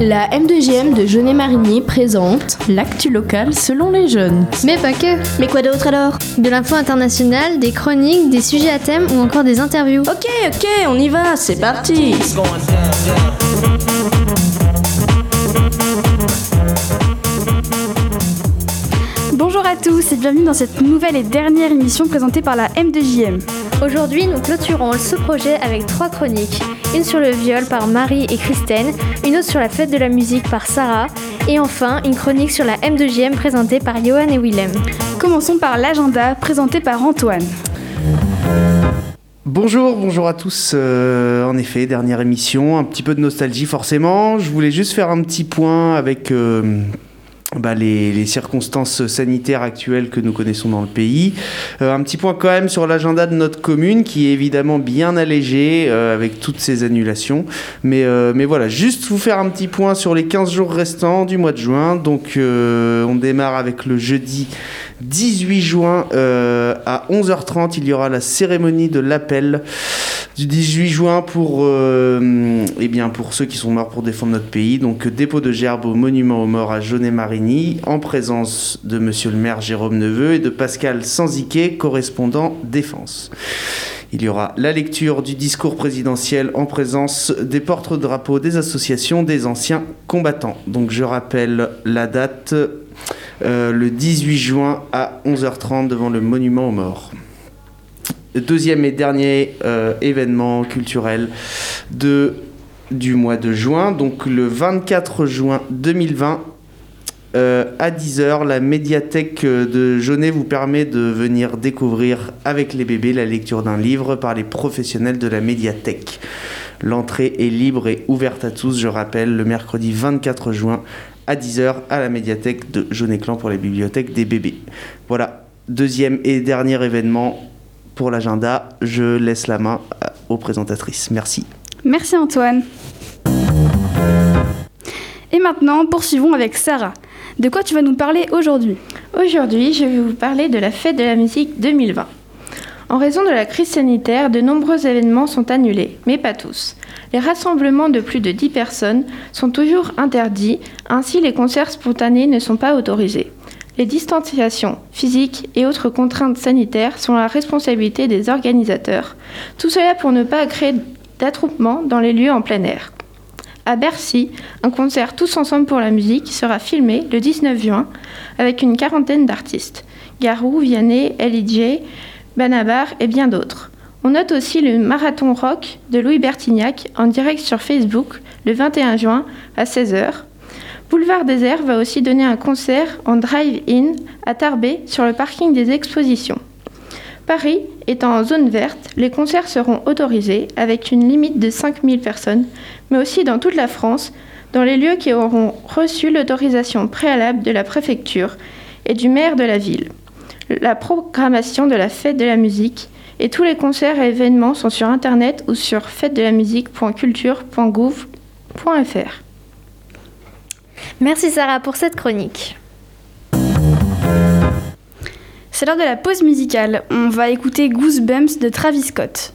La M2GM de Jeunet-Marigny présente l'actu local selon les jeunes. Mais pas que. Mais quoi d'autre alors? De l'info internationale, des chroniques, des sujets à thème ou encore des interviews. Ok, ok, on y va, c'est parti. Bonjour à tous et bienvenue dans cette nouvelle et dernière émission présentée par la M2JM. Aujourd'hui, nous clôturons ce projet avec trois chroniques. Une sur le viol par Marie et Christine, une autre sur la fête de la musique par Sarah, et enfin une chronique sur la M2JM présentée par Johan et Willem. Commençons par l'agenda présenté par Antoine. Bonjour, bonjour à tous. Euh, en effet, dernière émission, un petit peu de nostalgie forcément. Je voulais juste faire un petit point avec euh, bah, les, les circonstances sanitaires actuelles que nous connaissons dans le pays. Euh, un petit point quand même sur l'agenda de notre commune qui est évidemment bien allégé euh, avec toutes ces annulations. Mais, euh, mais voilà, juste vous faire un petit point sur les 15 jours restants du mois de juin. Donc euh, on démarre avec le jeudi 18 juin euh, à 11h30. Il y aura la cérémonie de l'appel du 18 juin pour, euh, eh bien, pour ceux qui sont morts pour défendre notre pays. Donc dépôt de gerbe au monument aux morts à Jaunet-Marigny en présence de monsieur le maire Jérôme Neveu et de Pascal Sanziquet, correspondant défense. Il y aura la lecture du discours présidentiel en présence des porte-drapeaux des associations des anciens combattants. Donc je rappelle la date euh, le 18 juin à 11h30 devant le monument aux morts. Deuxième et dernier euh, événement culturel du mois de juin, donc le 24 juin 2020. euh, à 10h, la médiathèque de Jaunet vous permet de venir découvrir avec les bébés la lecture d'un livre par les professionnels de la médiathèque. L'entrée est libre et ouverte à tous, je rappelle, le mercredi 24 juin à 10h à la médiathèque de Jaunet-Clan pour les bibliothèques des bébés. Voilà, deuxième et dernier événement pour l'agenda. Je laisse la main euh, aux présentatrices. Merci. Merci Antoine. Et maintenant, poursuivons avec Sarah. De quoi tu vas nous parler aujourd'hui? Aujourd'hui, je vais vous parler de la fête de la musique 2020. En raison de la crise sanitaire, de nombreux événements sont annulés, mais pas tous. Les rassemblements de plus de 10 personnes sont toujours interdits, ainsi les concerts spontanés ne sont pas autorisés. Les distanciations physiques et autres contraintes sanitaires sont la responsabilité des organisateurs, tout cela pour ne pas créer d'attroupement dans les lieux en plein air. À Bercy, un concert Tous ensemble pour la musique sera filmé le 19 juin avec une quarantaine d'artistes. Garou, Vianney, LIJ, Banabar et bien d'autres. On note aussi le marathon rock de Louis Bertignac en direct sur Facebook le 21 juin à 16h. Boulevard Désert va aussi donner un concert en drive-in à Tarbé sur le parking des expositions. Paris étant en zone verte, les concerts seront autorisés avec une limite de 5000 personnes, mais aussi dans toute la France, dans les lieux qui auront reçu l'autorisation préalable de la préfecture et du maire de la ville. La programmation de la fête de la musique et tous les concerts et événements sont sur internet ou sur fête-de-la-musique.culture.gouv.fr. Merci Sarah pour cette chronique. C'est l'heure de la pause musicale. On va écouter Goosebumps de Travis Scott.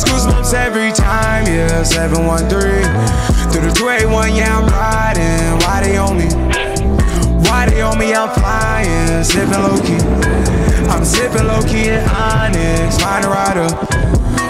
Those goosebumps every time, yeah. 713 through the 281, yeah, I'm riding. Why they on me? Why they on me? I'm flying, sipping low key. I'm sipping low key in Onyx, find a rider.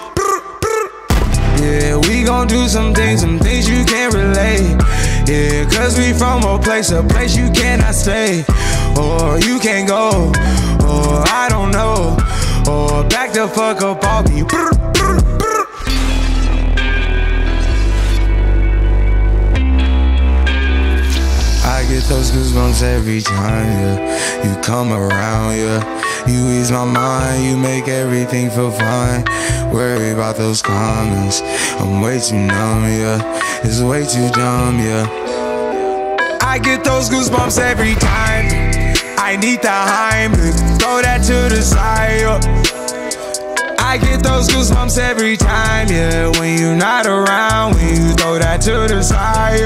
Yeah, we gon' do some things, some things you can't relate. Yeah, cause we from a place, a place you cannot stay. Or you can't go, or I don't know. Or back the fuck up off me. I get those goosebumps every time, yeah. You come around, yeah. You ease my mind, you make everything feel fine. Worry about those comments. I'm way too numb, yeah. It's way too dumb, yeah. I get those goosebumps every time. I need the Heimlich, throw that to the side. I get those goosebumps every time, yeah. When you're not around, when you throw that to the side.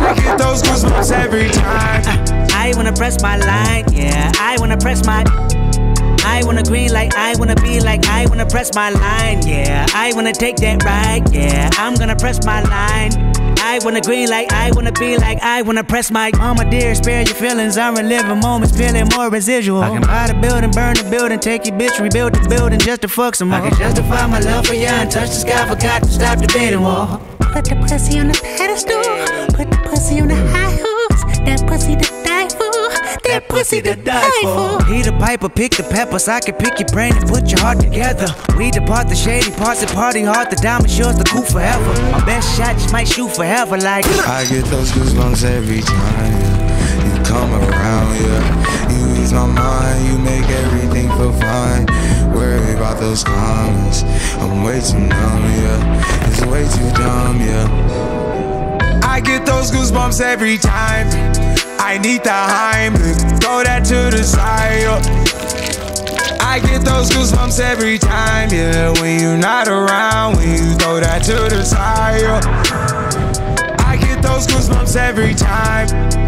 I get those goosebumps every time. I wanna press my line, yeah. I wanna press my. I wanna green like I wanna be like I wanna press my line, yeah. I wanna take that ride, yeah. I'm gonna press my line. I wanna green like I wanna be like I wanna press my mama dear, spare your feelings. I'm reliving moments, feeling more residual. I can buy the building, burn the building, take your bitch, rebuild the building just to fuck some more. I can justify my love for you and touch the sky, forgot to stop the bidding war. Put the pussy on the pedestal, put the pussy on the high horse. That pussy to die for, that pussy to die for. He the piper, pick the peppers. I can pick your brain and put your heart together. We depart the shady parts and party hard. The diamond yours, the cool forever. My best shot just might shoot forever, like. I get those goosebumps every time yeah. you come around. Yeah, you ease my mind, you make everything feel fine. Worry about those comments. I'm way too numb. Yeah, it's way too dumb. Yeah. I get those goosebumps every time. I need the Heimlich, throw that to the side. I get those goosebumps every time, yeah. When you're not around, when you throw that to the side. I get those goosebumps every time.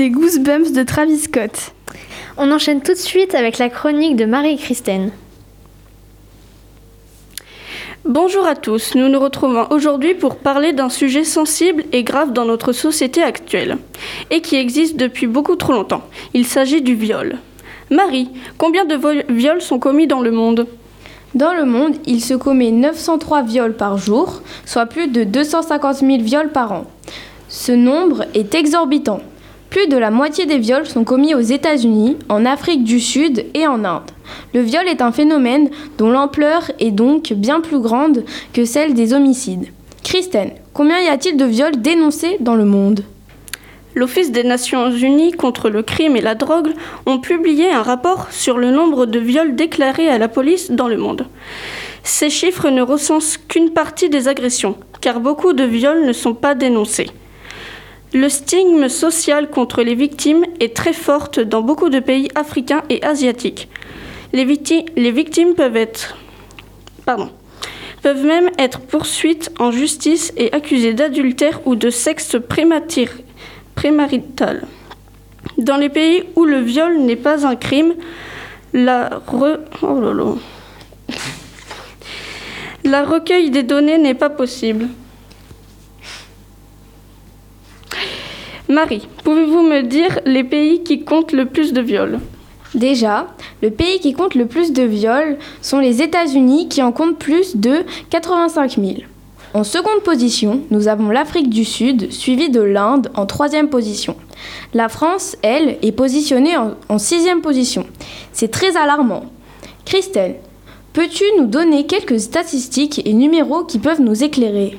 C'était Goosebumps de Travis Scott. On enchaîne tout de suite avec la chronique de Marie-Christine. Bonjour à tous, nous nous retrouvons aujourd'hui pour parler d'un sujet sensible et grave dans notre société actuelle, et qui existe depuis beaucoup trop longtemps. Il s'agit du viol. Marie, combien de viols sont commis dans le monde? Dans le monde, il se commet 903 viols par jour, soit plus de 250 000 viols par an. Ce nombre est exorbitant. Plus de la moitié des viols sont commis aux États-Unis, en Afrique du Sud et en Inde. Le viol est un phénomène dont l'ampleur est donc bien plus grande que celle des homicides. Christine, combien y a-t-il de viols dénoncés dans le monde? L'Office des Nations Unies contre le crime et la drogue ont publié un rapport sur le nombre de viols déclarés à la police dans le monde. Ces chiffres ne recensent qu'une partie des agressions, car beaucoup de viols ne sont pas dénoncés. Le stigme social contre les victimes est très forte dans beaucoup de pays africains et asiatiques. Les, victi- les victimes peuvent même être poursuites en justice et accusées d'adultère ou de sexe prémarital. Dans les pays où le viol n'est pas un crime, la, oh recueil des données n'est pas possible. Marie, pouvez-vous me dire les pays qui comptent le plus de viols? Déjà, le pays qui compte le plus de viols sont les États-Unis qui en comptent plus de 85 000. En seconde position, nous avons l'Afrique du Sud, suivie de l'Inde en troisième position. La France, elle, est positionnée en, en sixième position. C'est très alarmant. Christelle, peux-tu nous donner quelques statistiques et numéros qui peuvent nous éclairer?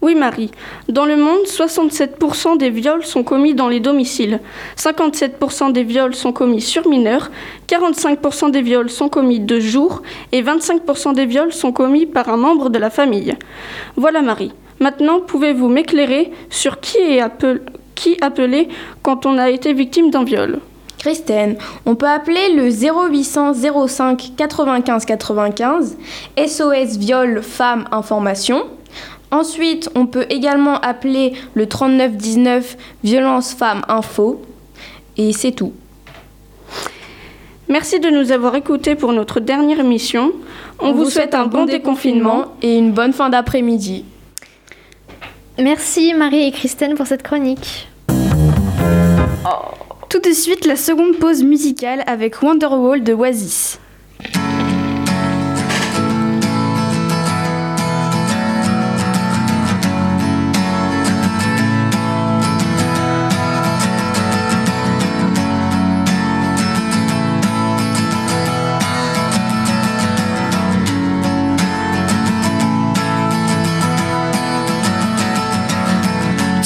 Oui, Marie. Dans le monde, 67% des viols sont commis dans les domiciles, 57% des viols sont commis sur mineurs, 45% des viols sont commis de jour et 25% des viols sont commis par un membre de la famille. Voilà, Marie. Maintenant, pouvez-vous m'éclairer sur qui est appeler quand on a été victime d'un viol? Christine, on peut appeler le 0800 05 95 95 SOS Viol Femmes Information. Ensuite, on peut également appeler le 39 19 Violence Femmes Info. Et c'est tout. Merci de nous avoir écoutés pour notre dernière émission. On, vous, souhaite un bon déconfinement et une bonne fin d'après-midi. Merci Marie et Christine pour cette chronique. Tout de suite, la seconde pause musicale avec Wonderwall de Oasis.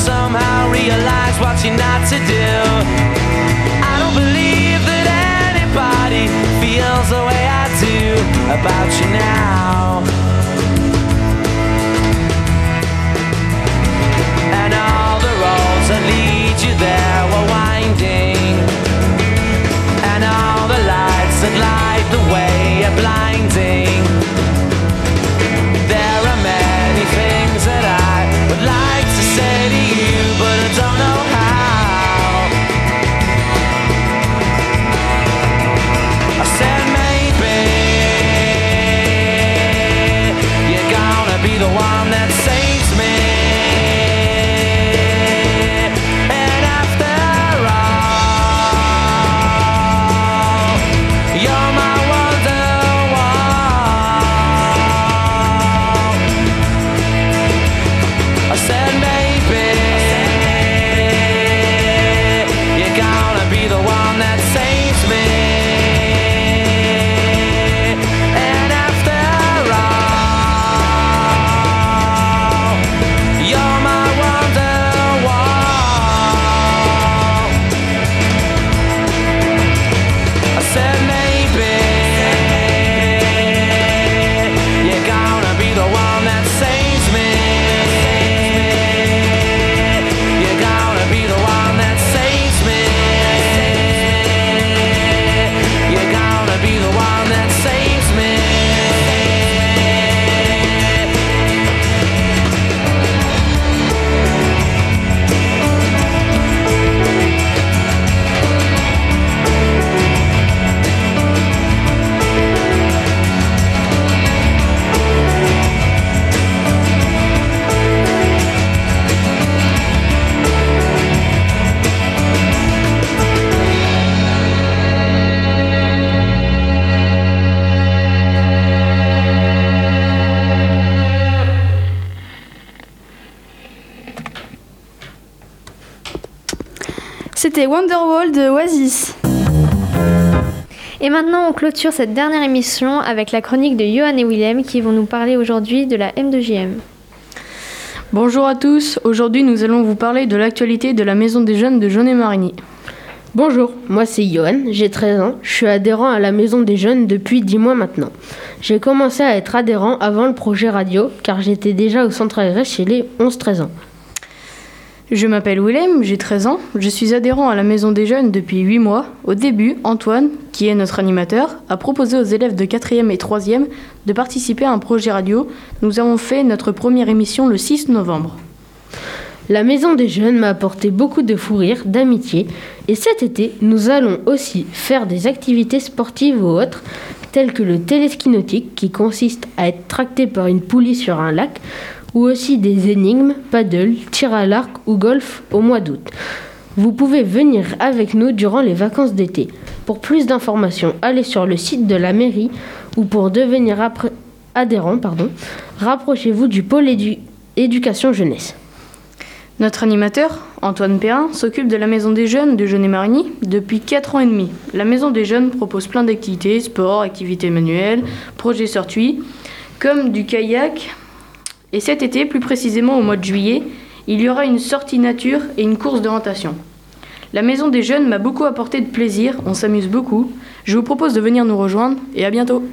Somehow realized what you're not to do. I don't believe that anybody feels the way I do about you now. And all the roads that lead C'était Wonderwall de Oasis. Et maintenant, on clôture cette dernière émission avec la chronique de Johan et Willem qui vont nous parler aujourd'hui de la M2JM. Bonjour à tous, aujourd'hui nous allons vous parler de l'actualité de la Maison des Jeunes de Jaunet-Marigny. Bonjour, moi c'est Johan, j'ai 13 ans, je suis adhérent à la Maison des Jeunes depuis 10 mois maintenant. J'ai commencé à être adhérent avant le projet radio car j'étais déjà au centre ARS chez les 11-13 ans. Je m'appelle Willem, j'ai 13 ans, je suis adhérent à la Maison des Jeunes depuis 8 mois. Au début, Antoine, qui est notre animateur, a proposé aux élèves de 4e et 3e de participer à un projet radio. Nous avons fait notre première émission le 6 novembre. La Maison des Jeunes m'a apporté beaucoup de fou rire, d'amitié, et cet été, nous allons aussi faire des activités sportives ou autres, telles que le téléski nautique, qui consiste à être tracté par une poulie sur un lac, ou aussi des énigmes, paddle, tir à l'arc ou golf au mois d'août. Vous pouvez venir avec nous durant les vacances d'été. Pour plus d'informations, allez sur le site de la mairie ou pour devenir adhérent, pardon, rapprochez-vous du pôle éducation jeunesse. Notre animateur, Antoine Perrin, s'occupe de la Maison des Jeunes de Jeunet-Marigny depuis 4 ans et demi. La Maison des Jeunes propose plein d'activités, sport, activités manuelles, projets sortis, comme du kayak, et cet été, plus précisément au mois de juillet, il y aura une sortie nature et une course d'orientation. La maison des jeunes m'a beaucoup apporté de plaisir, on s'amuse beaucoup. Je vous propose de venir nous rejoindre et à bientôt.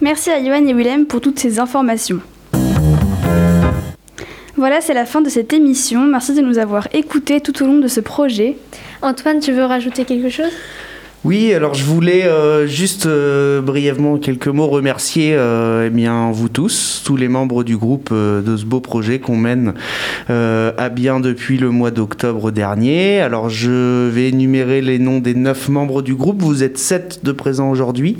Merci à Johan et Willem pour toutes ces informations. Voilà, c'est la fin de cette émission. Merci de nous avoir écoutés tout au long de ce projet. Antoine, tu veux rajouter quelque chose? Oui, alors je voulais euh, juste euh, brièvement quelques mots remercier euh, eh bien vous tous, tous les membres du groupe de ce beau projet qu'on mène à bien depuis le mois d'octobre dernier. Alors je vais énumérer les noms des neuf membres du groupe. Vous êtes sept de présents aujourd'hui.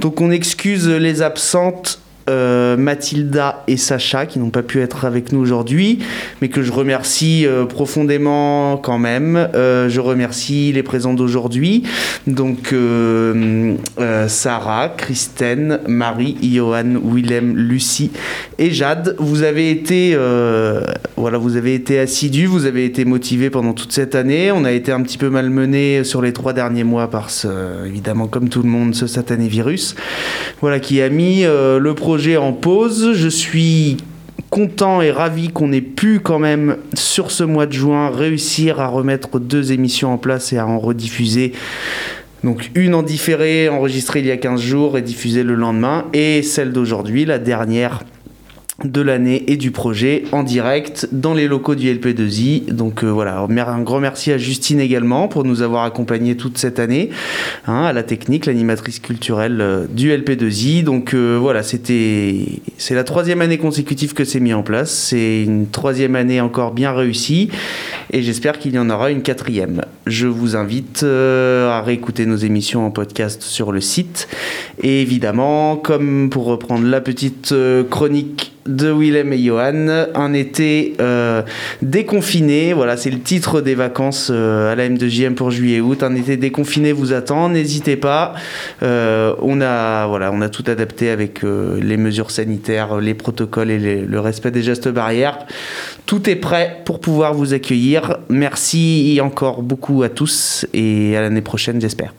Donc on excuse les absentes euh, Mathilda et Sacha qui n'ont pas pu être avec nous aujourd'hui, mais que je remercie euh, profondément quand même. Euh, je remercie les présents d'aujourd'hui, donc Sarah, Christine, Marie, Johan, Willem, Lucie et Jade. Vous avez été, voilà, vous avez été assidus, vous avez été motivés pendant toute cette année. On a été un petit peu malmenés sur les trois derniers mois par ce, évidemment comme tout le monde, ce satané virus, voilà qui a mis le projet en pause. Je suis content et ravi qu'on ait pu quand même sur ce mois de juin réussir à remettre deux émissions en place et à en rediffuser. Donc une en différé, enregistrée il y a 15 jours et diffusée le lendemain, et celle d'aujourd'hui, la dernière de l'année et du projet en direct dans les locaux du LP2I. Donc euh, voilà, un grand merci à Justine également pour nous avoir accompagnés toute cette année, hein, à la technique, l'animatrice culturelle euh, du LP2I. Donc euh, voilà, c'était c'est la troisième année consécutive que c'est mis en place. C'est une troisième année encore bien réussie et j'espère qu'il y en aura une quatrième. Je vous invite à réécouter nos émissions en podcast sur le site et évidemment, comme pour reprendre la petite chronique de Willem et Johan, un été euh, déconfiné. Voilà, c'est le titre des vacances euh, à la M2JM pour juillet-août. Un été déconfiné vous attend. N'hésitez pas. Euh, on a voilà, on a tout adapté avec les mesures sanitaires, les protocoles et le respect des gestes barrières. Tout est prêt pour pouvoir vous accueillir. Merci encore beaucoup à tous et à l'année prochaine, j'espère.